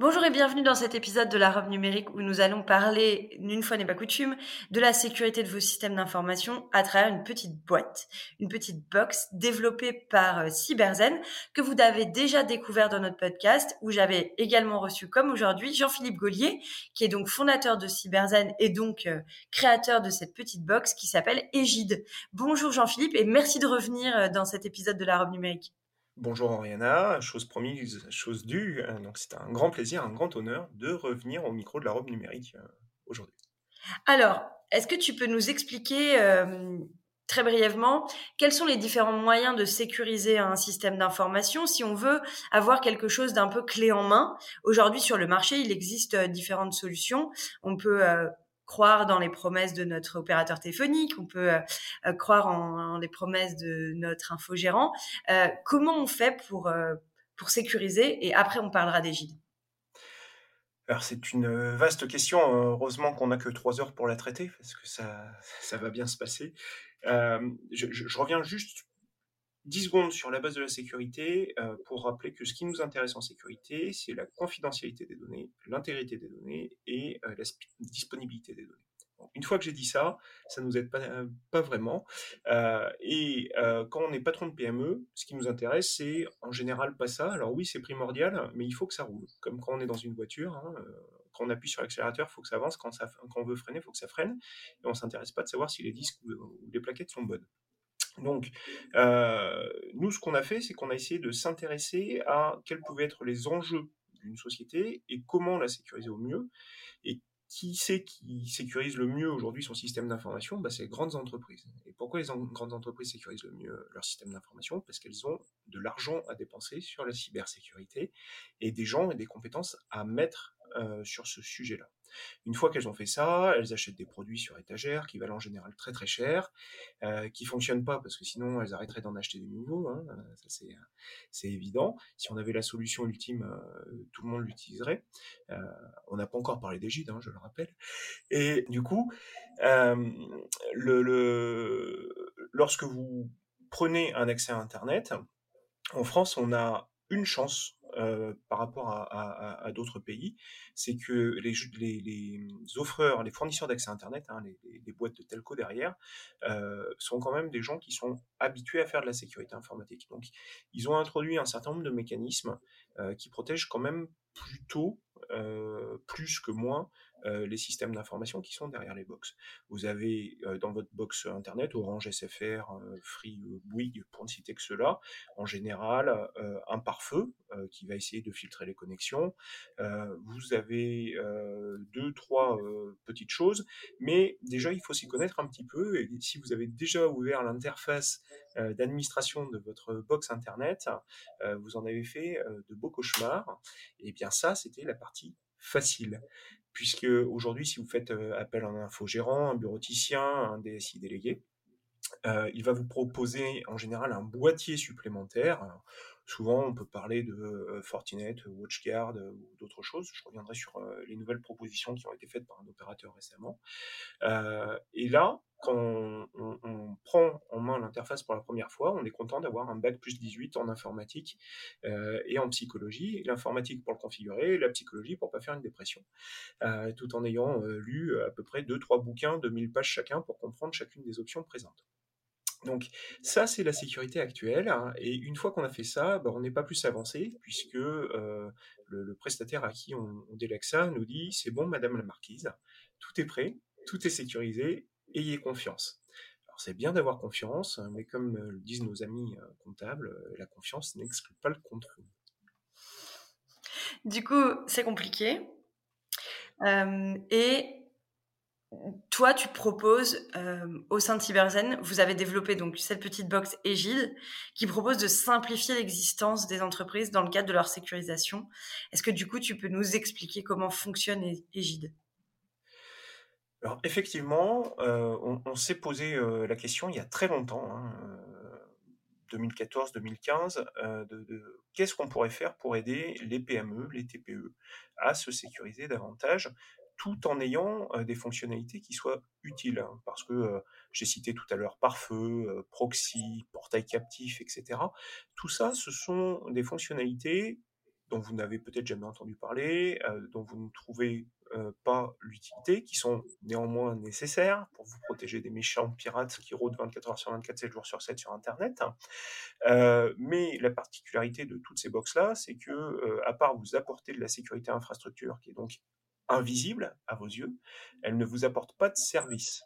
Bonjour et bienvenue dans cet épisode de la robe numérique où nous allons parler, une fois n'est pas coutume, de la sécurité de vos systèmes d'information à travers une petite boîte, une petite box développée par euh, Cyberzen que vous avez déjà découvert dans notre podcast où j'avais également reçu comme aujourd'hui Jean-Philippe Gaulier qui est donc fondateur de Cyberzen et donc euh, créateur de cette petite box qui s'appelle Égide. Bonjour Jean-Philippe et merci de revenir euh, dans cet épisode de la robe numérique. Bonjour Oriana, chose promise, chose due. Euh, donc c'est un grand plaisir, un grand honneur de revenir au micro de la robe numérique euh, aujourd'hui. Alors, est-ce que tu peux nous expliquer euh, très brièvement quels sont les différents moyens de sécuriser un système d'information si on veut avoir quelque chose d'un peu clé en main? Aujourd'hui sur le marché, il existe différentes solutions. On peut croire dans les promesses de notre opérateur téléphonique, on peut euh, euh, croire en, les promesses de notre infogérant. Euh, comment on fait pour, pour sécuriser Et après, on parlera des gides. Alors c'est une vaste question. Heureusement qu'on n'a que trois heures pour la traiter parce que ça, ça va bien se passer. je, reviens juste 10 secondes sur la base de la sécurité pour rappeler que ce qui nous intéresse en sécurité, c'est la confidentialité des données, l'intégrité des données et la disponibilité des données. une fois que j'ai dit ça, ça ne nous aide pas, pas vraiment. et quand on est patron de PME, ce qui nous intéresse, c'est en général pas ça. Alors oui, c'est primordial, mais il faut que ça roule. Comme quand on est dans une voiture, hein, quand on appuie sur l'accélérateur, il faut que ça avance. Quand, on veut freiner, il faut que ça freine. Et on s'intéresse pas de savoir si les disques ou les plaquettes sont bonnes. Donc, euh, nous, ce qu'on a fait, c'est qu'on a essayé de s'intéresser à quels pouvaient être les enjeux d'une société et comment la sécuriser au mieux. Et qui c'est qui sécurise le mieux aujourd'hui son système d'information? Bah, C'est les grandes entreprises. Et pourquoi les grandes entreprises sécurisent le mieux leur système d'information? Parce qu'elles ont de l'argent à dépenser sur la cybersécurité et des gens et des compétences à mettre euh, sur ce sujet-là. Une fois qu'elles ont fait ça, elles achètent des produits sur étagère qui valent en général très très cher, euh, qui fonctionnent pas parce que sinon elles arrêteraient d'en acheter des nouveaux. Hein, euh, ça c'est évident. Si on avait la solution ultime, euh, tout le monde l'utiliserait. Euh, on n'a pas encore parlé gîtes, hein, je le rappelle. Et du coup, lorsque vous prenez un accès à Internet, en France, on a une chance euh, par rapport à, d'autres pays, c'est que les, les, offreurs, les fournisseurs d'accès Internet, hein, les, boîtes de telco derrière, euh, sont quand même des gens qui sont habitués à faire de la sécurité informatique. Donc, ils ont introduit un certain nombre de mécanismes euh, qui protègent quand même plutôt plus que moins euh, les systèmes d'information qui sont derrière les box. Vous avez euh, dans votre box internet Orange SFR, euh, Free, Bouygues, pour ne citer que cela, en général un pare-feu qui va essayer de filtrer les connexions. vous avez deux, trois petites choses, mais déjà il faut s'y connaître un petit peu. Et si vous avez déjà ouvert l'interface d'administration de votre box internet, vous en avez fait de beaux cauchemars. Et bien ça, c'était la partie facile puisque aujourd'hui, si vous faites euh, appel à un infogérant, un bureauticien, un DSI délégué, euh, il va vous proposer en général un boîtier supplémentaire. Souvent, on peut parler de euh, Fortinet, WatchGuard ou d'autres choses. Je reviendrai sur les nouvelles propositions qui ont été faites par un opérateur récemment. et là, quand on, prend en main l'interface pour la première fois, on est content d'avoir un bac plus 18 en informatique euh, et en psychologie. L'informatique pour le configurer, la psychologie pour pas faire une dépression. Euh, tout en ayant euh, lu à peu près 2-3 bouquins de 1000 pages chacun pour comprendre chacune des options présentes. Donc ça, c'est la sécurité actuelle. Hein, et une fois qu'on a fait ça, bah, on n'est pas plus avancé, puisque le, prestataire à qui on, on délègue ça nous dit, c'est bon, Madame la Marquise, tout est prêt, tout est sécurisé, ayez confiance. Alors c'est bien d'avoir confiance, mais comme le disent nos amis euh, comptables, euh, la confiance n'exclut pas le contrôle. Du coup, c'est compliqué. Euh, et toi, tu proposes au sein de Cyberzen, vous avez développé donc cette petite box Égide qui propose de simplifier l'existence des entreprises dans le cadre de leur sécurisation. Est-ce que du coup, tu peux nous expliquer comment fonctionne Égide Alors effectivement, heu, on s'est posé, heu, la question il y a très longtemps, hein, heu, 2014-2015, heu, de de qu'est-ce qu'on pourrait faire pour aider les PME, les TPE à se sécuriser davantage, tout en ayant, des fonctionnalités qui soient utiles? Hein, parce que, j'ai cité tout à l'heure pare-feu, proxy, portail captif et cetera. Tout ça, ce sont des fonctionnalités dont vous n'avez peut-être jamais entendu parler, dont vous ne trouvez, pas l'utilité, qui sont néanmoins nécessaires pour vous protéger des méchants pirates qui rôdent 24 heures sur 24, 7 jours sur 7 sur internet. Heu, mais la particularité de toutes ces box-là, c'est que, à part vous apporter de la sécurité infrastructure qui est donc invisible à vos yeux, elles ne vous apportent pas de service.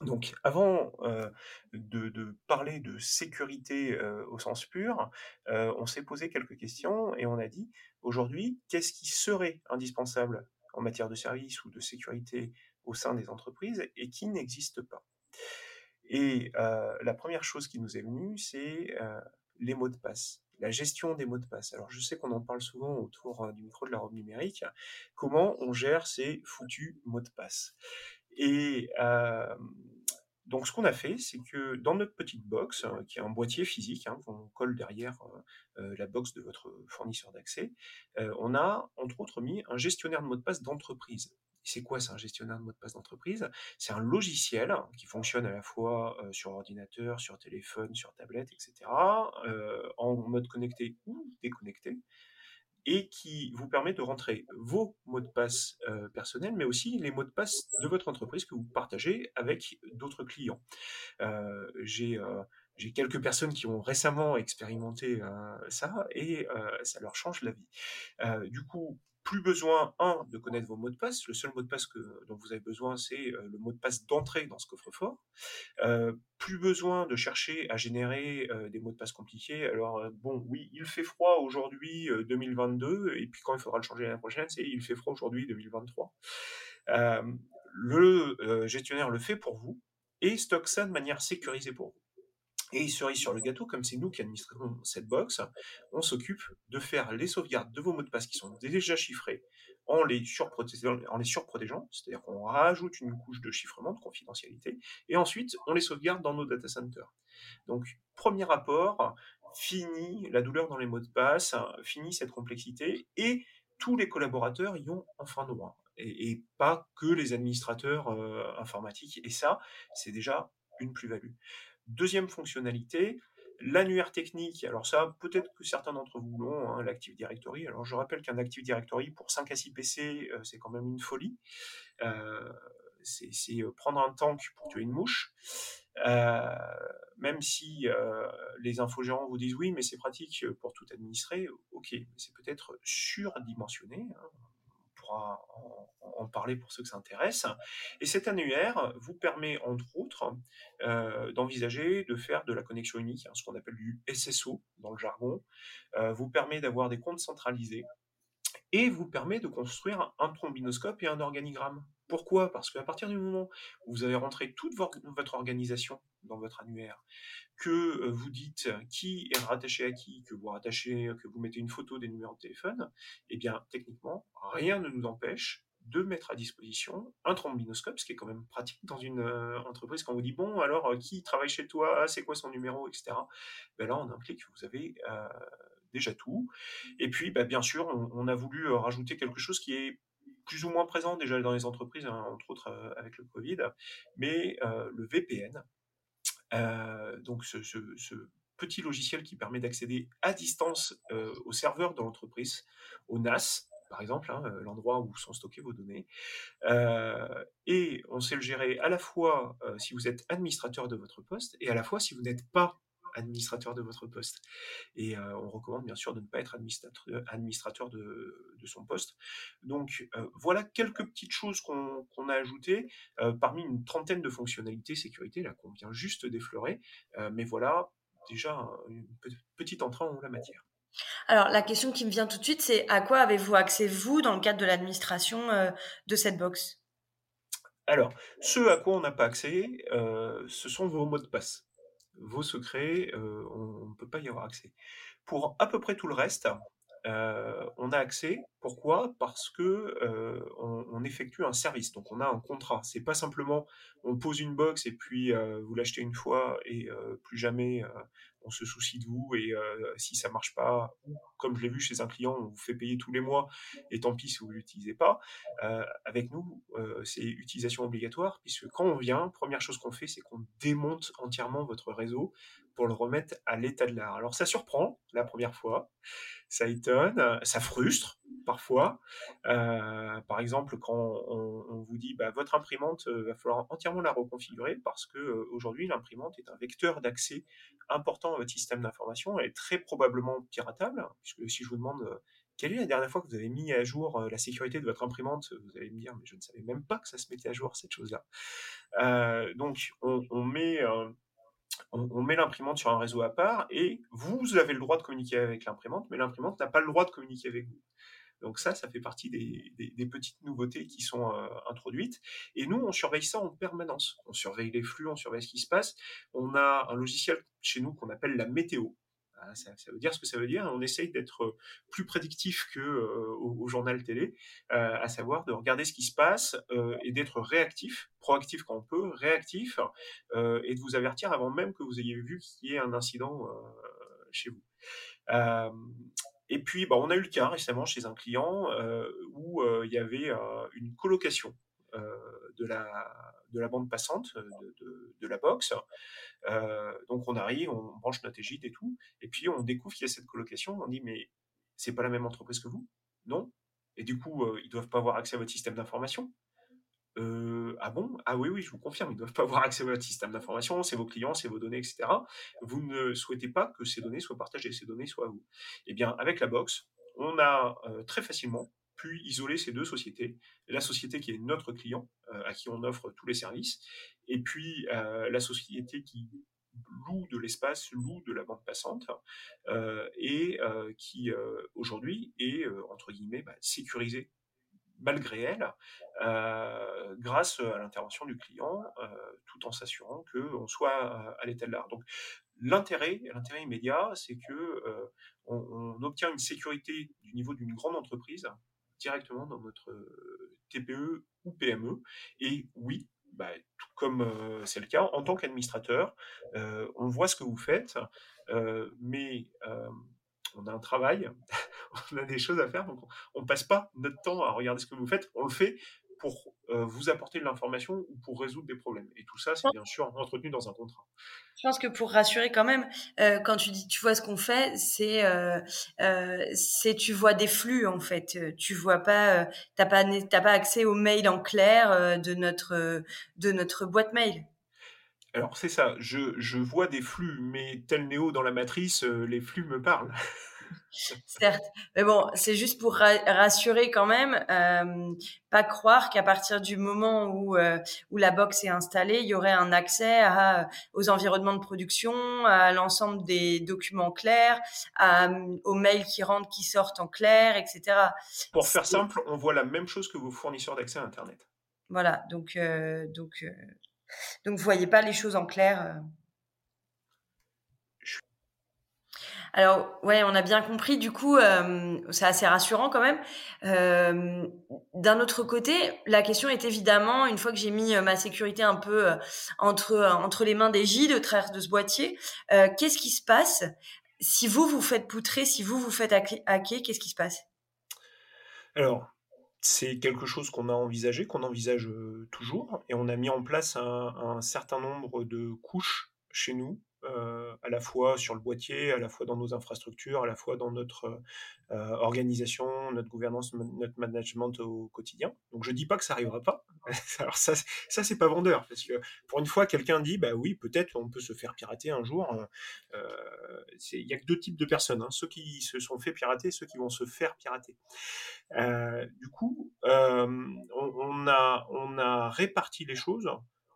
Donc avant, heu, de parler de sécurité, heu, au sens pur, heu, on s'est posé quelques questions et on a dit: «Aujourd'hui, qu'est-ce qui serait indispensable en matière de service ou de sécurité au sein des entreprises et qui n'existe pas?» et la première chose qui nous est venue, c'est, les mots de passe, la gestion des mots de passe. Alors je sais qu'on en parle souvent autour, heu, du micro de la robe numérique. Comment on gère ces foutus mots de passe? Et hem, donc ce qu'on a fait, c'est que dans notre petite box, heu, qui est un boîtier physique, hein, qu'on colle derrière, la box de votre fournisseur d'accès, on a entre autres mis un gestionnaire de mots de passe d'entreprise. C'est quoi? Ça, un gestionnaire de mots de passe d'entreprise? C'est un logiciel qui fonctionne à la fois, heu, sur ordinateur, sur téléphone, sur tablette et cetera, heu, en mode connecté ou déconnecté et qui vous permet de rentrer vos mots de passe, heu, personnels, mais aussi les mots de passe de votre entreprise que vous partagez avec d'autres clients. J'ai, quelques personnes qui ont récemment expérimenté, ça et ça leur change la vie. Du coup, plus besoin, 1 de connaître vos mots de passe. Le seul mot de passe que dont vous avez besoin, c'est, heu, le mot de passe d'entrée dans ce coffre-fort. Heu, plus besoin de chercher à générer, heu, des mots de passe compliqués. Alors, bon, oui, il fait froid aujourd'hui, heu, 2022 et puis quand il faudra le changer l'année prochaine, c'est il fait froid aujourd'hui 2023. Hem, le, gestionnaire le fait pour vous et stocke ça de manière sécurisée pour vous. Et cerise sur le gâteau, comme c'est nous qui administrons cette box, on s'occupe de faire les sauvegardes de vos mots de passe qui sont déjà chiffrés en les surprotégeant, en les surprotégeant, c'est-à-dire qu'on rajoute une couche de chiffrement, de confidentialité, et ensuite on les sauvegarde dans nos data centers. Donc, premier rapport, fini la douleur dans les mots de passe, fini cette complexité, et tous les collaborateurs y ont enfin droit, et, et pas que les administrateurs euh, informatiques. Et ça, c'est déjà une plus-value. Deuxième fonctionnalité, l'annuaire technique. Alors ça, peut-être que certains d'entre vous l'ont, hein, l'Active Directory. Alors je rappelle qu'un Active Directory pour 5 à 6 PC, euh, c'est quand même une folie. Euh, c'est euh, prendre un tank pour tuer une mouche. Même si les infogérants vous disent oui, mais c'est pratique pour tout administrer, ok, c'est peut-être surdimensionné. Hein en, parler pour ceux que ça intéresse. Et cet annuaire vous permet, entre autres, euh, d'envisager de faire de la connexion unique, hein, ce qu'on appelle du SSO dans le jargon, euh, vous permet d'avoir des comptes centralisés et vous permet de construire un trombinoscope et un organigramme. Pourquoi? Parce qu'à partir du moment où vous avez rentré toute votre organisation dans votre annuaire, que euh, vous dites qui est rattaché à qui, que vous rattachez, que vous mettez une photo des numéros de téléphone, eh bien techniquement, rien ne nous empêche de mettre à disposition un trombinoscope, ce qui est quand même pratique dans une euh, entreprise quand on vous dit bon alors euh, qui travaille chez toi, c'est quoi son numéro, etc. Ben là en un clic vous avez euh, déjà tout. Et puis ben, bien sûr on, a voulu rajouter quelque chose qui est plus ou moins présent déjà dans les entreprises, hein, entre autres avec le Covid, mais le VPN, euh, donc ce, petit logiciel qui permet d'accéder à distance euh, au serveur de l'entreprise, au NAS, par exemple, hein, l'endroit où sont stockées vos données. Euh, et on sait le gérer à la fois euh, si vous êtes administrateur de votre poste et à la fois si vous n'êtes pas administrateur de votre poste. Et euh, on recommande bien sûr de ne pas être administrateur, administrateur de, de, son poste. Donc euh, voilà quelques petites choses qu'on qu a ajoutées euh, parmi une trentaine de fonctionnalités sécurité là qu'on vient juste d'effleurer. mais voilà déjà une petite entrée en la matière. Alors la question qui me vient tout de suite, c'est à quoi avez-vous accès vous dans le cadre de l'administration de cette box? Alors, ce à quoi on n'a pas accès, euh, ce sont vos mots de passe vos secrets, euh, on ne peut pas y avoir accès. Pour à peu près tout le reste, euh, on a accès Pourquoi? Parce que euh, on, effectue un service, donc on a un contrat. C'est pas simplement on pose une box et puis vous l'achetez une fois et plus jamais on se soucie de vous et si ça marche pas, comme je l'ai vu chez un client, on vous fait payer tous les mois et tant pis si vous l'utilisez pas. avec nous, c'est utilisation obligatoire puisque quand on vient, première chose qu'on fait, c'est qu'on démonte entièrement votre réseau pour le remettre à l'état de l'art. Alors ça surprend la première fois, ça étonne, ça frustre parfois. Euh, par exemple, quand on, vous dit bah, votre imprimante, euh, va falloir entièrement la reconfigurer parce que euh, aujourd'hui l'imprimante est un vecteur d'accès important à votre système d'information. Elle est très probablement piratable, puisque si je vous demande quelle est la dernière fois que vous avez mis à jour la sécurité de votre imprimante Vous allez me dire, mais je ne savais même pas que ça se mettait à jour, cette chose-là. donc, on, met on, met l'imprimante sur un réseau à part et vous avez le droit de communiquer avec l'imprimante, mais l'imprimante n'a pas le droit de communiquer avec vous. Donc ça, ça fait partie des, petites nouveautés qui sont euh, introduites. Et nous, on surveille ça en permanence. On surveille les flux, on surveille ce qui se passe. On a un logiciel chez nous qu'on appelle la météo. Ah, ça, veut dire ce que ça veut dire. On essaye d'être plus prédictif que euh, au, journal télé, euh, à savoir de regarder ce qui se passe euh, et d'être réactif, proactif quand on peut, réactif, et de vous avertir avant même que vous ayez vu qu'il y ait un incident chez vous. Et puis, bah, on a eu le cas récemment chez un client où il y avait une colocation de la de la bande passante de, la box. Euh, donc on arrive, on branche notre égide et tout, et puis on découvre qu'il y a cette colocation, on dit mais c'est pas la même entreprise que vous? Non. Et du coup, euh, ils doivent pas avoir accès à votre système d'information ah bon? Ah oui, oui, je vous confirme, ils ne doivent pas avoir accès à votre système d'information, c'est vos clients, c'est vos données, etc. Vous ne souhaitez pas que ces données soient partagées, ces données soient à vous. Eh bien, avec la box, on a très facilement pu isoler ces deux sociétés. La société qui est notre client, à qui on offre tous les services, et puis la société qui loue de l'espace, loue de la bande passante, et qui aujourd'hui est, entre guillemets, bah, sécurisée malgré elle, grâce à l'intervention du client, tout en s'assurant qu'on soit à l'état de l'art. Donc l'intérêt, l'intérêt immédiat, c'est que on, obtient une sécurité du niveau d'une grande entreprise directement dans notre TPE ou PME. Et oui, bah, tout comme euh, c'est le cas, en tant qu'administrateur, euh, on voit ce que vous faites, euh, mais on a un travail, on a des choses à faire, donc on ne passe pas notre temps à regarder ce que vous faites, on le fait pour vous apporter de l'information ou pour résoudre des problèmes. Et tout ça, c'est bien sûr entretenu dans un contrat. Je pense que pour rassurer quand même, quand tu dis tu vois ce qu'on fait, c'est c'est tu vois des flux en fait. Tu vois pas, t'as pas pas accès aux mails en clair de notre de notre boîte mail. Alors c'est ça, je, je, vois des flux, mais tel Néo dans la matrice, les flux me parlent. Certes, mais bon, c'est juste pour rassurer quand même, euh, pas croire qu'à partir du moment où euh, où la box est installée, il y aurait un accès à, aux environnements de production, à l'ensemble des documents clairs, à, aux mails qui rentrent, qui sortent en clair, etc. Pour faire simple, on voit la même chose que vos fournisseurs d'accès à Internet. Voilà, donc euh, donc donc vous voyez pas les choses en clair. Alors ouais, on a bien compris. Du coup, euh, c'est assez rassurant quand même. Euh, d'un autre côté, la question est évidemment, une fois que j'ai mis euh, ma sécurité un peu entre les mains des J de travers de ce boîtier, qu'est-ce qui se passe si vous vous faites poutrer, si vous vous faites hacker, qu'est-ce qui se passe? Alors, c'est quelque chose qu'on a envisagé, qu'on envisage toujours, et on a mis en place un certain nombre de couches chez nous à la fois sur le boîtier, à la fois dans nos infrastructures, à la fois dans notre euh, organisation, notre gouvernance, notre management au quotidien. Donc je dis pas que ça arrivera pas. Alors ça, ça c'est pas vendeur parce que pour une fois quelqu'un dit bah oui peut-être on peut se faire pirater un jour. Euh, il y a que deux types de personnes, hein. ceux qui se sont fait pirater, et ceux qui vont se faire pirater. du coup, on, a on a réparti les choses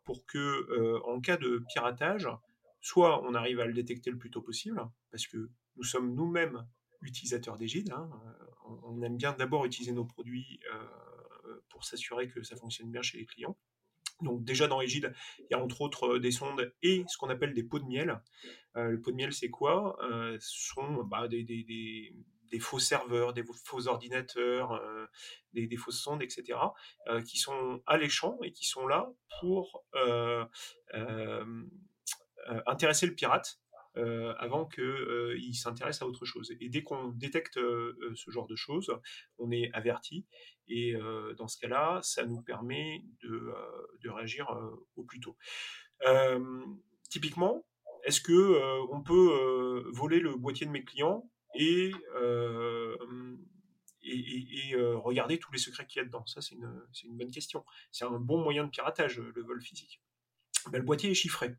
pour que en cas de piratage soit on arrive à le détecter le plus tôt possible, parce que nous sommes nous-mêmes utilisateurs d'Égide. Hein, euh, on, aime bien d'abord utiliser nos produits euh, pour s'assurer que ça fonctionne bien chez les clients. Donc déjà dans Égide, il y a entre autres euh, des sondes et ce qu'on appelle des pots de miel. le pot de miel, c'est quoi? Ce sont bah, des, des faux serveurs, des faux ordinateurs, des, fausses sondes, etc., qui sont alléchants et qui sont là pour intéresser le pirate euh, avant qu'il euh, s'intéresse à autre chose. Et dès qu'on détecte euh, ce genre de choses, on est averti. Et dans ce cas-là, ça nous permet de, réagir au plus tôt. typiquement, est-ce que on peut voler le boîtier de mes clients et, et, regarder tous les secrets qu'il y a dedans? Ça, c'est une, une, bonne question. C'est un bon moyen de piratage, le vol physique. Ben, le boîtier est chiffré.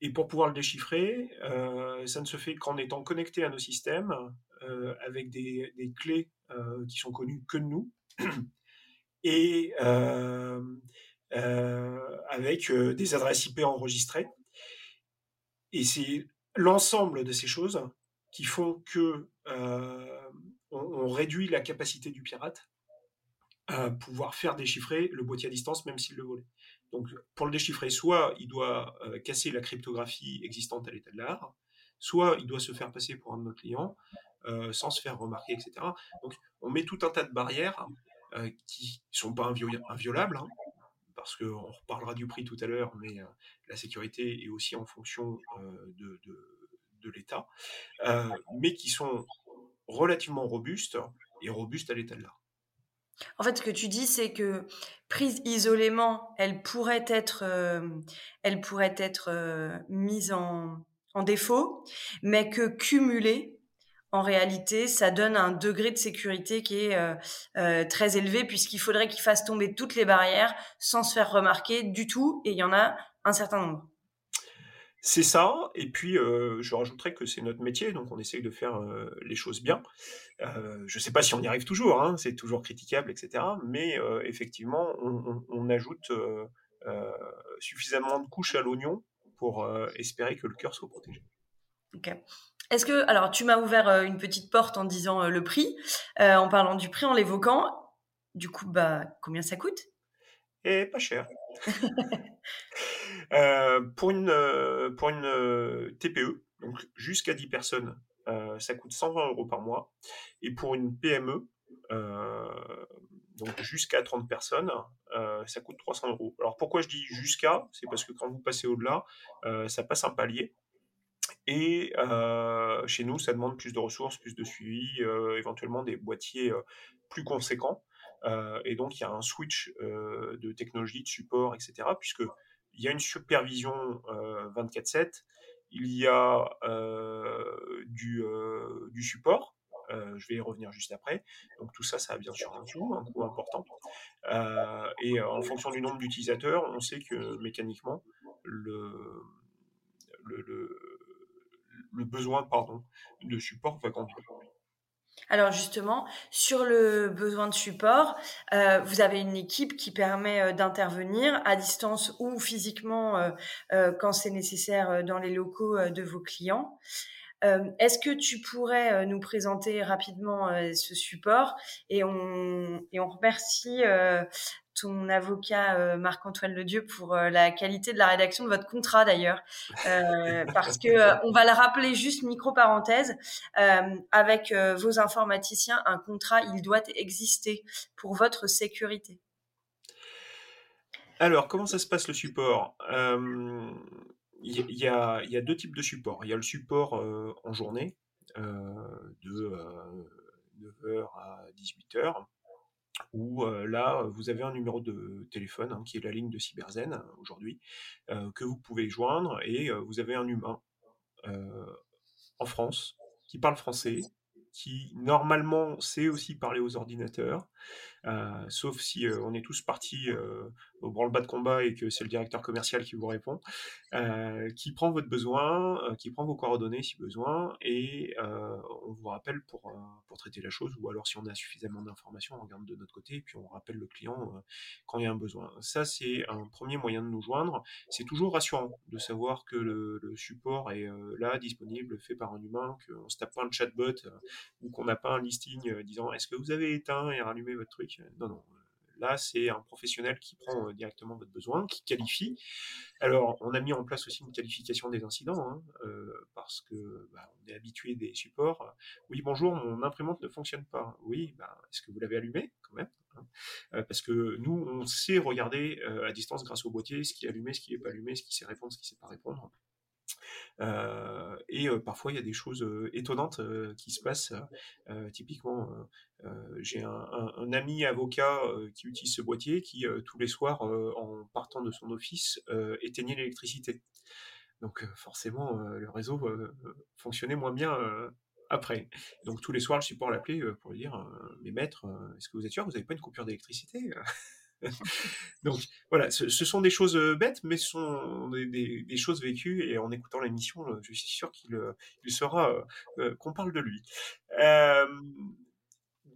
Et pour pouvoir le déchiffrer, euh, ça ne se fait qu'en étant connecté à nos systèmes euh, avec des, clés euh, qui sont connues que de nous et avec des adresses IP enregistrées. Et c'est l'ensemble de ces choses qui font que on, réduit la capacité du pirate à pouvoir faire déchiffrer le boîtier à distance, même s'il le volait. Donc, pour le déchiffrer, soit il doit euh, casser la cryptographie existante à l'état de l'art, soit il doit se faire passer pour un de nos clients euh, sans se faire remarquer, etc. Donc, on met tout un tas de barrières euh, qui ne sont pas inviolables, hein, parce qu'on reparlera du prix tout à l'heure, mais la sécurité est aussi en fonction de l'État, mais qui sont relativement robustes et robustes à l'état de l'art. En fait, ce que tu dis, c'est que prise isolément, elle pourrait être, euh, elle pourrait être euh, mise en, défaut, mais que cumulée, en réalité, ça donne un degré de sécurité qui est euh, très élevé, puisqu'il faudrait qu'il fasse tomber toutes les barrières sans se faire remarquer du tout, et il y en a un certain nombre. C'est ça, et puis euh, je rajouterais que c'est notre métier, donc on essaye de faire euh, les choses bien. Euh, je ne sais pas si on y arrive toujours, hein, c'est toujours critiquable, etc. Mais effectivement, on, ajoute suffisamment de couches à l'oignon pour espérer que le cœur soit protégé. Ok. Est-ce que, alors tu m'as ouvert une petite porte en disant le prix, en parlant du prix, en l'évoquant. Du coup, bah, combien ça coûte? Et pas cher. Euh, pour une, euh, pour une euh, TPE, donc jusqu'à 10 personnes, ça coûte 120 euros par mois. Et pour une PME, donc jusqu'à 30 personnes, ça coûte 300 euros. Alors pourquoi je dis jusqu'à C'est parce que quand vous passez au-delà, ça passe un palier. Et chez nous, ça demande plus de ressources, plus de suivi, éventuellement des boîtiers plus conséquents. et donc, il y a un switch de technologie, de support, etc. Puisque il y a une supervision 24/7, euh, il y a euh, du, euh, du, support. je vais y revenir juste après. Donc tout ça, ça a bien sûr un coût, important. et en fonction du nombre d'utilisateurs, on sait que mécaniquement, le, le besoin pardon, de support va grandir. Alors justement, sur le besoin de support, euh, vous avez une équipe qui permet euh, d'intervenir à distance ou physiquement euh, quand c'est nécessaire dans les locaux de vos clients. Est-ce que tu pourrais nous présenter rapidement ce support et on, et on remercie ton avocat euh, Marc-Antoine Ledieu pour euh, la qualité de la rédaction de votre contrat d'ailleurs, euh, parce que on va le rappeler juste micro parenthèse avec vos informaticiens, un contrat il doit exister pour votre sécurité. Alors comment ça se passe le support? Il y, a, y, a, deux types de support. Il y a le support en journée de 9h à 18h où là, vous avez un numéro de téléphone hein, qui est la ligne de Cyberzen aujourd'hui, que vous pouvez joindre et vous avez un humain en France qui parle français, qui normalement sait aussi parler aux ordinateurs, euh, sauf si euh, on est tous partis euh, au branle-bas de combat et que c'est le directeur commercial qui vous répond, qui prend votre besoin, qui prend vos coordonnées si besoin, et on vous rappelle pour, pour traiter la chose, ou alors si on a suffisamment d'informations, on regarde de notre côté, et puis on rappelle le client quand il y a un besoin. Ça, c'est un premier moyen de nous joindre. C'est toujours rassurant de savoir que le, support est là, disponible, fait par un humain, qu'on ne se tape pas un chatbot, ou qu'on n'a pas un listing disant est-ce que vous avez éteint et rallumé votre truc non, non. là, c'est un professionnel qui prend directement votre besoin, qui qualifie. Alors, on a mis en place aussi une qualification des incidents, hein, parce que bah, on est habitué des supports. Oui, bonjour, mon imprimante ne fonctionne pas. Oui, bah, est-ce que vous l'avez allumé quand même hein Parce que nous, on sait regarder à distance grâce au boîtier ce qui est allumé, ce qui n'est pas allumé, ce qui sait répondre, ce qui ne sait pas répondre. Euh, et euh, parfois, il y a des choses euh, étonnantes qui se passent. typiquement, j'ai un, ami avocat qui utilise ce boîtier qui, tous les soirs, en partant de son office, éteignait l'électricité. Donc forcément, le réseau fonctionnait moins bien après. Donc tous les soirs, le support l'appelait pour lui dire Mais maître, est-ce que vous êtes sûr que vous n'avez pas une coupure d'électricité Donc voilà, ce, sont des choses euh, bêtes, mais ce sont des, choses vécues, et en écoutant l'émission, euh, je suis sûr qu'il euh, saura qu'on parle de lui.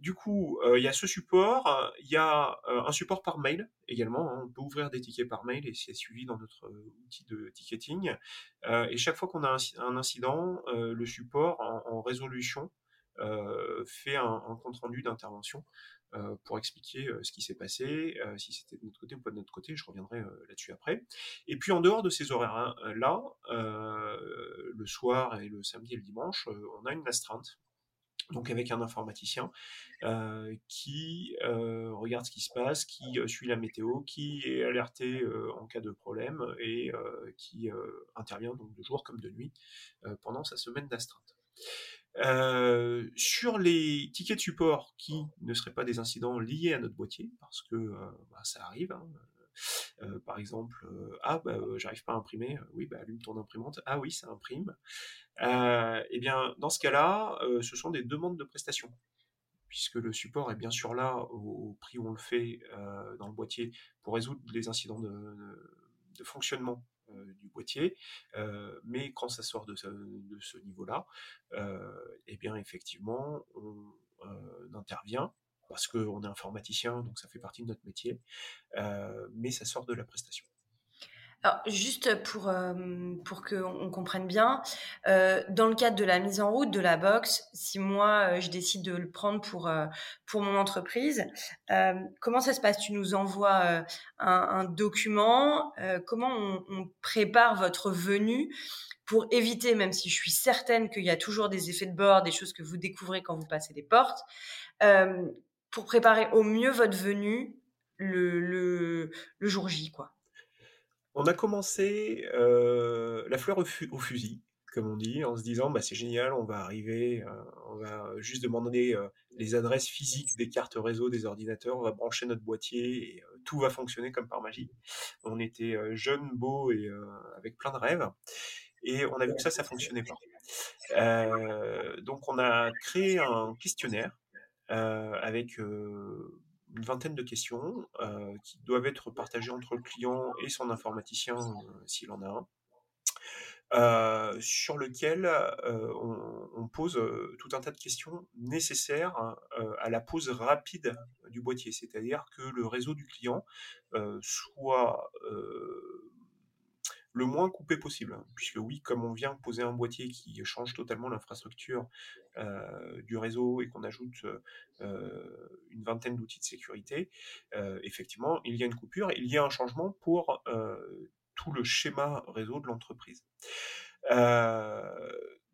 du coup, il y a ce support, il y a un support par mail également, hein. on peut ouvrir des tickets par mail et c'est suivi dans notre outil de ticketing. et chaque fois qu'on a un, incident, le support en, résolution fait un compte-rendu d'intervention euh, pour expliquer euh, ce qui s'est passé, euh, si c'était de notre côté ou pas de notre côté, je reviendrai là-dessus après. Et puis en dehors de ces horaires-là, le soir et le samedi et le dimanche, on a une astreinte donc avec un informaticien qui regarde ce qui se passe, qui suit la météo, qui est alerté en cas de problème et qui intervient donc de jour comme de nuit pendant sa semaine d'astreinte. Euh, sur les tickets de support qui ne seraient pas des incidents liés à notre boîtier, parce que euh, bah, ça arrive. Hein, euh, par exemple, ah bah, j'arrive pas à imprimer, oui bah allume ton imprimante, ah oui ça imprime. eh bien dans ce cas-là, ce sont des demandes de prestations puisque le support est bien sûr là au, prix où on le fait dans le boîtier pour résoudre les incidents de, fonctionnement du boîtier, euh, mais quand ça sort de ce, niveau-là, euh, eh bien effectivement, on intervient parce qu'on est informaticien, donc ça fait partie de notre métier, mais ça sort de la prestation. Alors, juste pour, euh, pour qu'on comprenne bien, euh, dans le cadre de la mise en route de la box, si moi euh, je décide de le prendre pour, pour mon entreprise, comment ça se passe? Tu nous envoies un, document Comment on, prépare votre venue pour éviter, même si je suis certaine qu'il y a toujours des effets de bord, des choses que vous découvrez quand vous passez les portes, pour préparer au mieux votre venue le, le, le jour J, quoi? On a commencé euh, la fleur au, fusil, comme on dit, en se disant bah, c'est génial, on va arriver, euh, on va juste demander euh, les adresses physiques des cartes réseau des ordinateurs, on va brancher notre boîtier et tout va fonctionner comme par magie. On était jeunes, beaux et avec plein de rêves. Et on a vu que ça, ça fonctionnait pas. donc on a créé un questionnaire avec une vingtaine de questions euh, qui doivent être partagées entre le client et son informaticien euh, s'il en a un. Euh, sur lequel on, pose tout un tas de questions nécessaires à la pose rapide du boîtier, c'est-à-dire que le réseau du client soit le moins coupé possible. Hein, puisque oui, comme on vient poser un boîtier qui change totalement l'infrastructure euh, du réseau et qu'on ajoute euh, une vingtaine d'outils de sécurité, euh, effectivement, il y a une coupure, il y a un changement pour tout le schéma réseau de l'entreprise.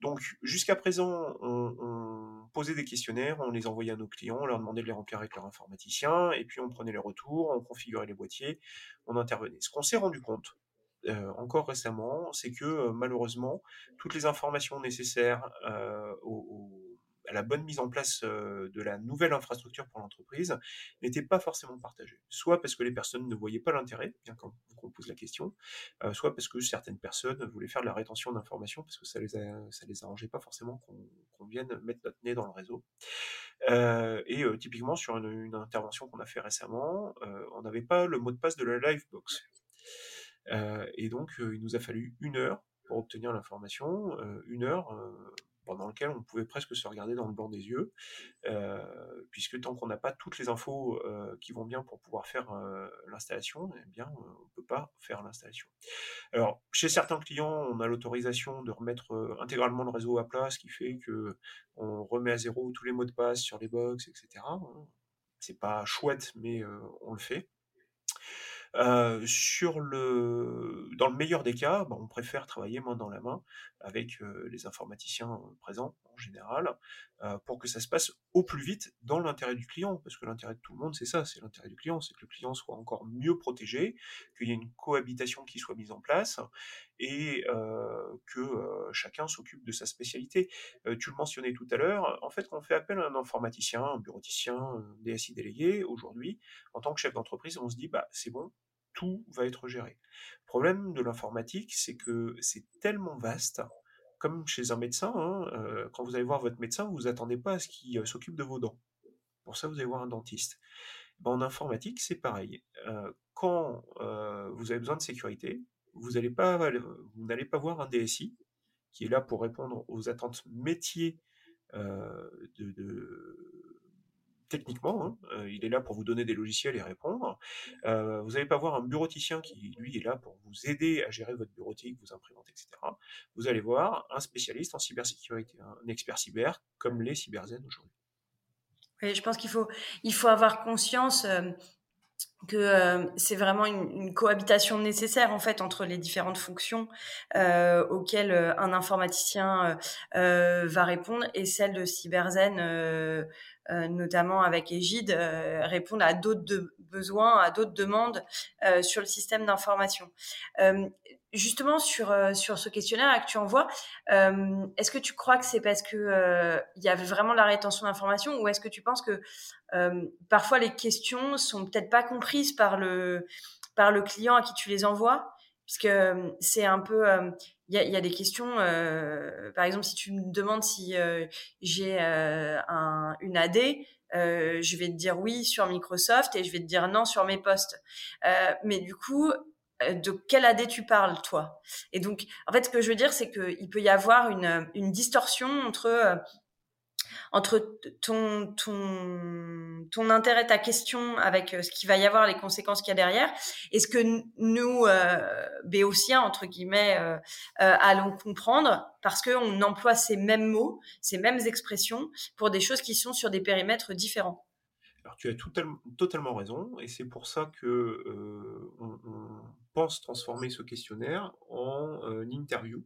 donc jusqu'à présent, on, on, posait des questionnaires, on les envoyait à nos clients, on leur demandait de les remplir avec leur informaticien, et puis on prenait les retours, on configurait les boîtiers, on intervenait. Ce qu'on s'est rendu compte, encore récemment, c'est que malheureusement, toutes les informations nécessaires à la bonne mise en place de la nouvelle infrastructure pour l'entreprise n'étaient pas forcément partagées. Soit parce que les personnes ne voyaient pas l'intérêt, bien quand on pose la question, soit parce que certaines personnes voulaient faire de la rétention d'informations parce que ça les ça les arrangeait pas forcément qu'on vienne mettre notre nez dans le réseau. et typiquement sur une, une intervention qu'on a fait récemment, on n'avait pas le mot de passe de la Livebox. Euh, et donc, euh, il nous a fallu une heure pour obtenir l'information, euh, une heure pendant laquelle on pouvait presque se regarder dans le blanc des yeux, puisque tant qu'on n'a pas toutes les infos qui vont bien pour pouvoir faire l'installation, eh bien, on ne peut pas faire l'installation. Alors, chez certains clients, on a l'autorisation de remettre intégralement le réseau à plat, ce qui fait que on remet à zéro tous les mots de passe sur les box, etc. C'est pas chouette, mais on le fait. Dans le meilleur des cas, bah, on préfère travailler main dans la main avec, les informaticiens, présents en général, pour que ça se passe au plus vite dans l'intérêt du client. Parce que l'intérêt de tout le monde, c'est ça, c'est l'intérêt du client, c'est que le client soit encore mieux protégé, qu'il y ait une cohabitation qui soit mise en place et que, chacun s'occupe de sa spécialité. tu le mentionnais tout à l'heure, en fait, quand on fait appel à un informaticien, un bureauticien, un DSI délégué, aujourd'hui, en tant que chef d'entreprise, on se dit: «Bah, c'est bon, tout va être géré. Le problème de l'informatique, c'est que c'est tellement vaste, comme chez un médecin, hein, euh, quand vous allez voir votre médecin, vous attendez pas à ce qu'il euh, s'occupe de vos dents. Pour ça, vous allez voir un dentiste. Ben, en informatique, c'est pareil. Euh, quand vous avez besoin de sécurité, vous vous n'allez pas voir un DSI qui est là pour répondre aux attentes métiers de techniquement, hein, euh, il est là pour vous donner des logiciels et répondre. Euh, vous n'allez pas voir un bureauticien qui, lui, est là pour vous aider à gérer votre bureautique, vous imprimantes, etc. Vous allez voir un spécialiste en cybersécurité, un expert cyber, comme les cyberzen aujourd'hui. je pense qu'il faut, il faut avoir conscience euh, que euh, c'est vraiment une, une, cohabitation nécessaire en fait entre les différentes fonctions euh, auxquelles euh, un informaticien euh, va répondre et celle de Cyberzen, notamment avec Egide, répondre à d'autres besoins, à d'autres demandes sur le système d'information justement sur sur ce questionnaire que tu envoies, euh, est-ce que tu crois que c'est parce que il y avait vraiment la rétention d'informations ou est-ce que tu penses que parfois les questions sont peut-être pas comprises par le par le client à qui tu les envoies? Puisque c'est un peu il y, a, y, a, des questions par exemple si tu me demandes si j'ai un, une AD je vais te dire oui sur Microsoft et je vais te dire non sur mes postes. Mais du coup euh, de quelle AD tu parles, toi? Et donc, en fait, ce que je veux dire, c'est qu'il peut y avoir une, distorsion entre, euh, entre ton, ton, ton intérêt, ta question avec euh, ce qu'il va y avoir, les conséquences qu'il y a derrière, et ce que nous, euh, béotiens, entre guillemets, allons comprendre, parce qu'on emploie ces mêmes mots, ces mêmes expressions pour des choses qui sont sur des périmètres différents. Alors tu as totalement raison, et c'est pour ça que euh, on, pense transformer ce questionnaire en euh, interview.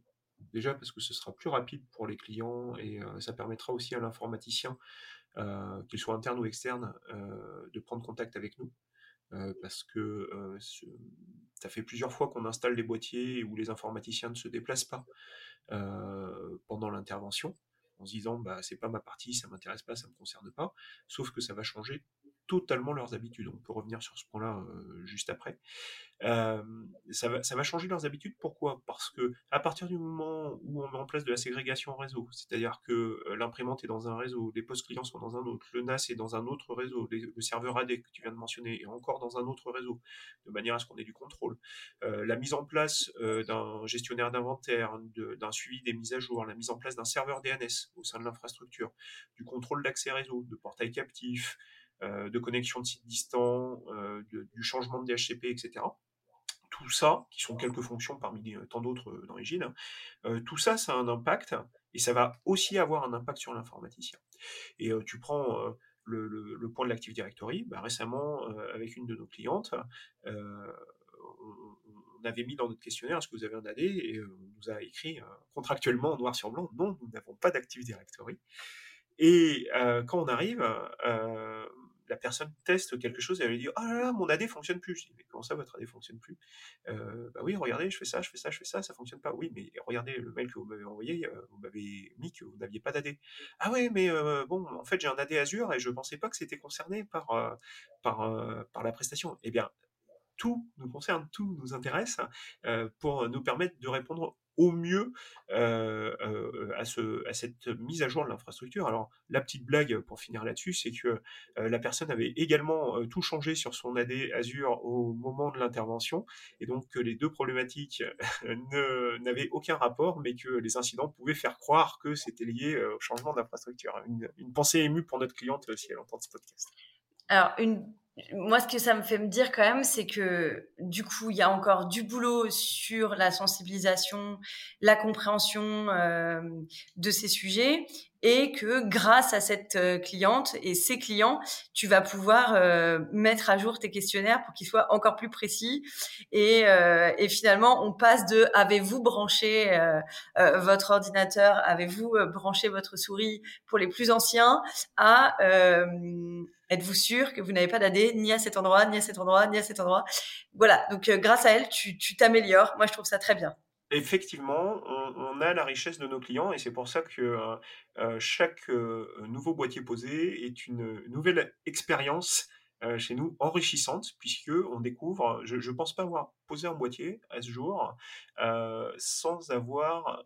Déjà parce que ce sera plus rapide pour les clients et euh, ça permettra aussi à l'informaticien, qu'il soit interne ou externe, de prendre contact avec nous. parce que ça fait plusieurs fois qu'on installe des boîtiers où les informaticiens ne se déplacent pas pendant l'intervention en se disant bah c'est pas ma partie, ça m'intéresse pas, ça me concerne pas. Sauf que ça va changer totalement leurs habitudes. On peut revenir sur ce point-là euh, juste après. Euh, ça, va, changer leurs habitudes. Pourquoi? Parce que à partir du moment où on met en place de la ségrégation réseau, c'est-à-dire que euh, l'imprimante est dans un réseau, les postes clients sont dans un autre, le NAS est dans un autre réseau, le serveur AD que tu viens de mentionner est encore dans un autre réseau, de manière à ce qu'on ait du contrôle. la mise en place d'un gestionnaire d'inventaire, d'un suivi des mises à jour, la mise en place d'un serveur DNS au sein de l'infrastructure, du contrôle d'accès réseau, de portail captif, de connexion de sites distants, euh, du changement de DHCP, etc tout ça, qui sont quelques fonctions parmi tant d'autres euh, d'origine, tout ça, ça a un impact, et ça va aussi avoir un impact sur l'informaticien. Et tu prends le, point de l'Active Directory, bah, récemment, avec une de nos clientes, on, avait mis dans notre questionnaire, est-ce que vous avez un AD Et on nous a écrit contractuellement, noir sur blanc, non, nous n'avons pas d'Active Directory. Et quand on arrive, la personne teste quelque chose et elle lui dit ah là là mon AD fonctionne plus. Je dis mais comment ça votre AD fonctionne plus? Euh, Bah oui regardez je fais ça, je fais ça, je fais ça, ça fonctionne pas. Oui mais regardez le mail que vous m'avez envoyé, euh, vous m'avez mis que vous n'aviez pas d'AD. Ah oui mais euh, bon en fait j'ai un AD Azure et je pensais pas que c'était concerné par par par la prestation. Eh bien tout nous concerne, tout nous intéresse pour nous permettre de répondre au mieux à, ce, à cette mise à jour de l'infrastructure. Alors, la petite blague pour finir là-dessus, c'est que la personne avait également tout changé sur son AD Azure au moment de l'intervention, et donc que les deux problématiques n'avaient aucun rapport, mais que les incidents pouvaient faire croire que c'était lié au changement d'infrastructure. Une, une pensée émue pour notre cliente si elle entend ce podcast. Alors, une moi, ce que ça me fait me dire quand même, c'est que du coup, il y a encore du boulot sur la sensibilisation, la compréhension euh, de ces sujets. et que grâce à cette euh, cliente et ses clients, tu vas pouvoir euh, mettre à jour tes questionnaires pour qu'ils soient encore plus précis. Et, euh, et finalement, on passe de avez-vous branché votre ordinateur, avez-vous branché votre souris pour les plus anciens? à êtes-vous sûr que vous n'avez pas d'AD ni à cet endroit, ni à cet endroit, ni à cet endroit? Voilà, donc grâce à elle, tu t'améliores. Moi, je trouve ça très bien effectivement, on, a la richesse de nos clients et c'est pour ça que euh, euh, chaque euh, nouveau boîtier posé est une nouvelle expérience chez nous enrichissante puisque on découvre. Je ne pense pas avoir posé un boîtier à ce jour sans avoir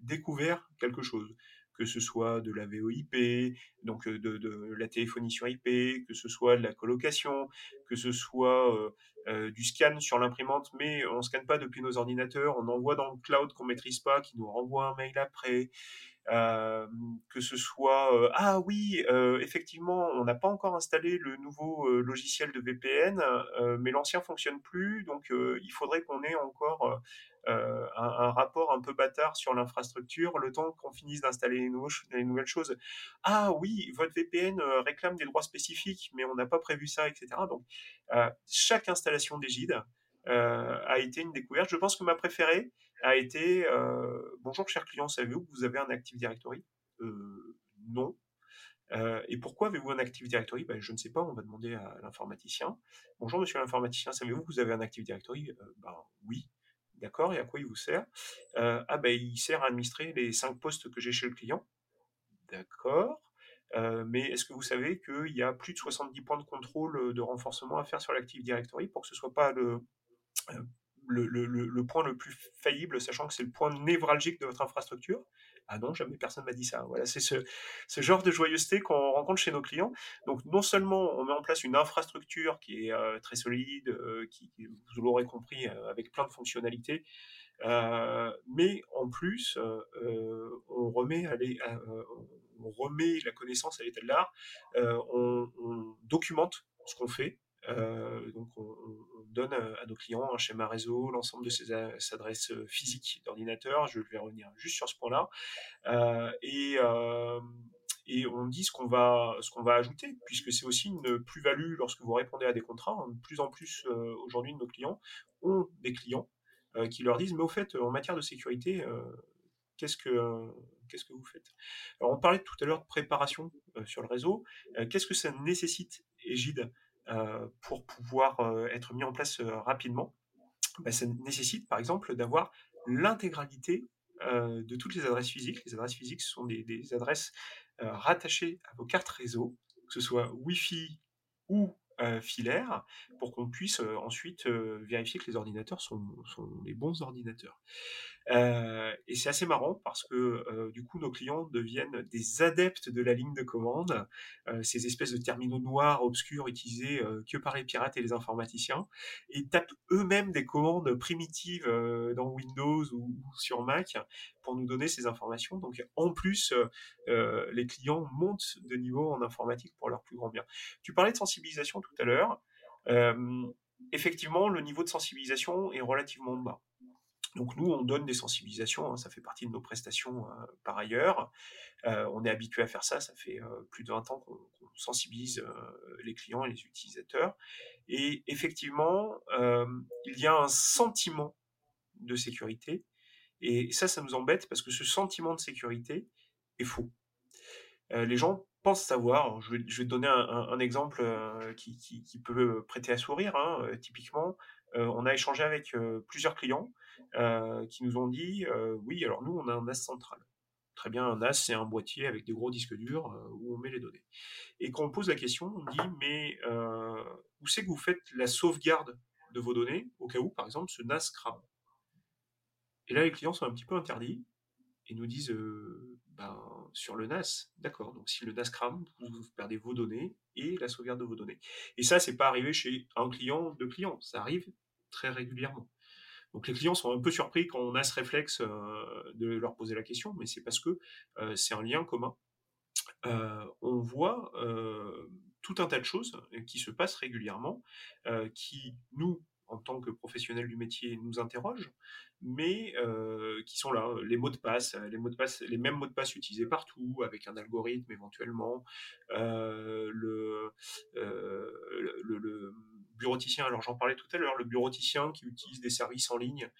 découvert quelque chose que ce soit de la VoIP, donc de, la téléphonie sur IP, que ce soit de la colocation, que ce soit du scan sur l'imprimante, mais on ne scanne pas depuis nos ordinateurs, on envoie dans le cloud qu'on maîtrise pas, qui nous renvoie un mail après. Que ce soit ah oui effectivement on n'a pas encore installé le nouveau logiciel de VPN mais l'ancien fonctionne plus donc il faudrait qu'on ait encore un, rapport un peu bâtard sur l'infrastructure le temps qu'on finisse d'installer les, les, nouvelles choses. Ah oui votre VPN réclame des droits spécifiques mais on n'a pas prévu ça etc donc chaque installation d'Egide a été une découverte. Je pense que ma préférée a été euh, Bonjour, cher client, savez-vous que vous avez un Active Directory? Euh, Non. Euh, et pourquoi avez-vous un Active Directory? Ben, Je ne sais pas, on va demander à l'informaticien. Bonjour, monsieur l'informaticien, savez-vous que vous avez un Active Directory? Ben, Oui. D'accord, et à quoi il vous sert? Ah, ben, il sert à administrer les cinq postes que j'ai chez le client. D'accord. mais est-ce que vous savez qu'il y a plus de 70 points de contrôle de renforcement à faire sur l'Active Directory pour que ce ne soit pas le, le, point le plus faillible, sachant que c'est le point névralgique de votre infrastructure? Ah non, jamais personne m'a dit ça. Voilà, c'est ce, genre de joyeuseté qu'on rencontre chez nos clients. Donc non seulement on met en place une infrastructure qui est euh, très solide, euh, qui, vous l'aurez compris, euh, avec plein de fonctionnalités, mais en plus, on remet, on remet la connaissance à l'état de l'art, on, documente ce qu'on fait, euh, donc on, donne à nos clients un schéma réseau, l'ensemble de ses, adresses physiques d'ordinateur. Je vais revenir juste sur ce point-là. Euh, et, euh, on dit ce qu'on va, ajouter, puisque c'est aussi une plus-value lorsque vous répondez à des contrats. De plus en plus aujourd'hui nos clients ont des clients qui leur disent mais au fait en matière de sécurité qu'est-ce que vous faites? Alors on parlait tout à l'heure de préparation sur le réseau. qu'est-ce que ça nécessite, Égide euh, pour pouvoir euh, être mis en place euh, rapidement, bah, ça nécessite par exemple d'avoir l'intégralité de toutes les adresses physiques. Les adresses physiques sont des, adresses rattachées à vos cartes réseau, que ce soit Wi-Fi ou filaire, pour qu'on puisse ensuite vérifier que les ordinateurs sont les bons ordinateurs. Euh, et c'est assez marrant parce que euh, du coup nos clients deviennent des adeptes de la ligne de commande, euh, ces espèces de terminaux noirs obscurs utilisés que par les pirates et les informaticiens, et tapent eux-mêmes des commandes primitives dans Windows ou, sur Mac pour nous donner ces informations. Donc en plus, les clients montent de niveau en informatique pour leur plus grand bien. Tu parlais de sensibilisation tout à l'heure. effectivement, le niveau de sensibilisation est relativement bas. Donc nous, on donne des sensibilisations, hein, ça fait partie de nos prestations euh, par ailleurs. Euh, on est habitué à faire ça, ça fait euh, plus de 20 ans qu'on sensibilise les clients et les utilisateurs. Et effectivement, il y a un sentiment de sécurité. Et ça, ça nous embête parce que ce sentiment de sécurité est faux. les gens pensent savoir, je vais, te donner un, exemple qui, peut prêter à sourire. Hein, typiquement, on a échangé avec plusieurs clients qui nous ont dit euh, oui, alors nous, on a un NAS central. Très bien, un NAS, c'est un boîtier avec des gros disques durs euh, où on met les données. Et quand on pose la question, on dit mais où c'est que vous faites la sauvegarde de vos données au cas où, par exemple, ce NAS crame Et là, les clients sont un petit peu interdits et nous disent ben, sur le NAS, d'accord, donc si le NAS crame, vous, perdez vos données et la sauvegarde de vos données. Et ça, c'est pas arrivé chez un client, deux clients, ça arrive très régulièrement. Donc les clients sont un peu surpris quand on a ce réflexe euh, de leur poser la question, mais c'est parce que euh, c'est un lien commun. Euh, on voit tout un tas de choses qui se passent régulièrement, qui nous en tant que professionnels du métier nous interrogent, mais qui sont là, les mots de passe, les mots de passe, les mêmes mots de passe utilisés partout, avec un algorithme éventuellement, le, le, le, bureauticien, alors j'en parlais tout à l'heure, le bureauticien qui utilise des services en ligne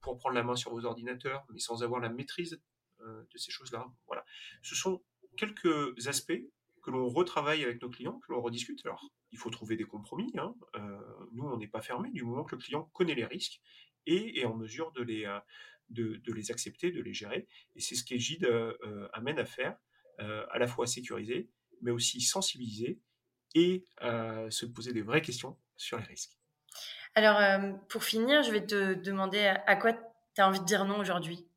pour prendre la main sur vos ordinateurs, mais sans avoir la maîtrise de ces choses-là. Voilà. Ce sont quelques aspects que l'on retravaille avec nos clients, que l'on rediscute. Alors, il faut trouver des compromis. Hein. nous, on n'est pas fermé du moment que le client connaît les risques et est en mesure de les, les accepter, de les gérer. Et c'est ce qu'Egide amène à faire, à la fois sécuriser, mais aussi sensibiliser et se poser des vraies questions sur les risques. Alors, pour finir, je vais te demander à quoi tu as envie de dire non aujourd'hui?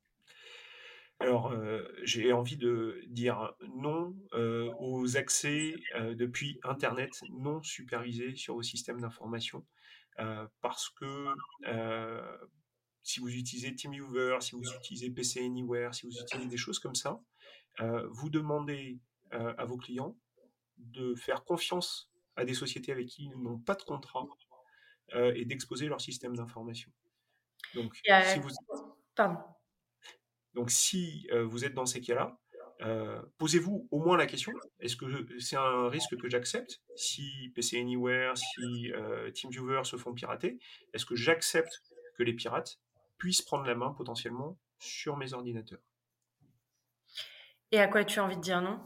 Alors, j'ai envie de dire non aux accès depuis Internet non supervisés sur vos systèmes d'information, parce que si vous utilisez TeamViewer, si vous utilisez PC Anywhere, si vous utilisez des choses comme ça, vous demandez à vos clients de faire confiance à des sociétés avec qui ils n'ont pas de contrat et d'exposer leur système d'information. Donc, si vous... Pardon. Donc, si vous êtes dans ces cas-là, posez-vous au moins la question est-ce que c'est un risque que j'accepte? Si PC Anywhere, si TeamViewer se font pirater Est-ce que j'accepte que les pirates puissent prendre la main potentiellement sur mes ordinateurs? Et à quoi tu as envie de dire non?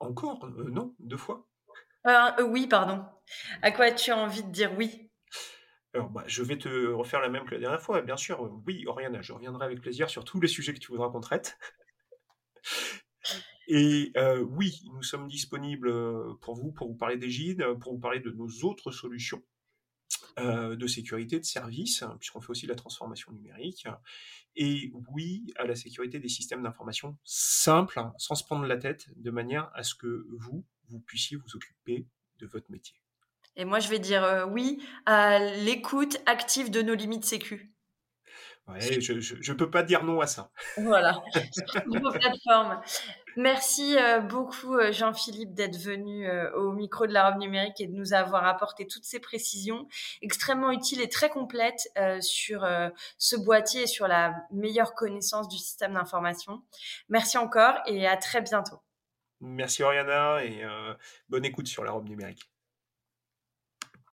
Encore Non, deux fois. oui, pardon. À quoi tu as envie de dire oui? Alors, bah, je vais te refaire la même que la dernière fois, bien sûr. Oui, Oriana, je reviendrai avec plaisir sur tous les sujets que tu voudras qu'on traite. Et euh, oui, nous sommes disponibles euh, pour vous, pour vous parler d'Égide, pour vous parler de nos autres solutions euh, de sécurité de service, puisqu'on fait aussi la transformation numérique. Et oui, à la sécurité des systèmes d'information simples, sans se prendre la tête, de manière à ce que vous, vous puissiez vous occuper de votre métier. Et moi, je vais dire euh, oui à l'écoute active de nos limites sécu. Ouais, je ne peux pas dire non à ça. Voilà, plateformes. Merci euh, beaucoup euh, Jean-Philippe d'être venu au micro de la robe numérique et de nous avoir apporté toutes ces précisions extrêmement utiles et très complètes sur ce boîtier et sur la meilleure connaissance du système d'information. Merci encore et à très bientôt. Merci Oriana et bonne écoute sur la robe numérique.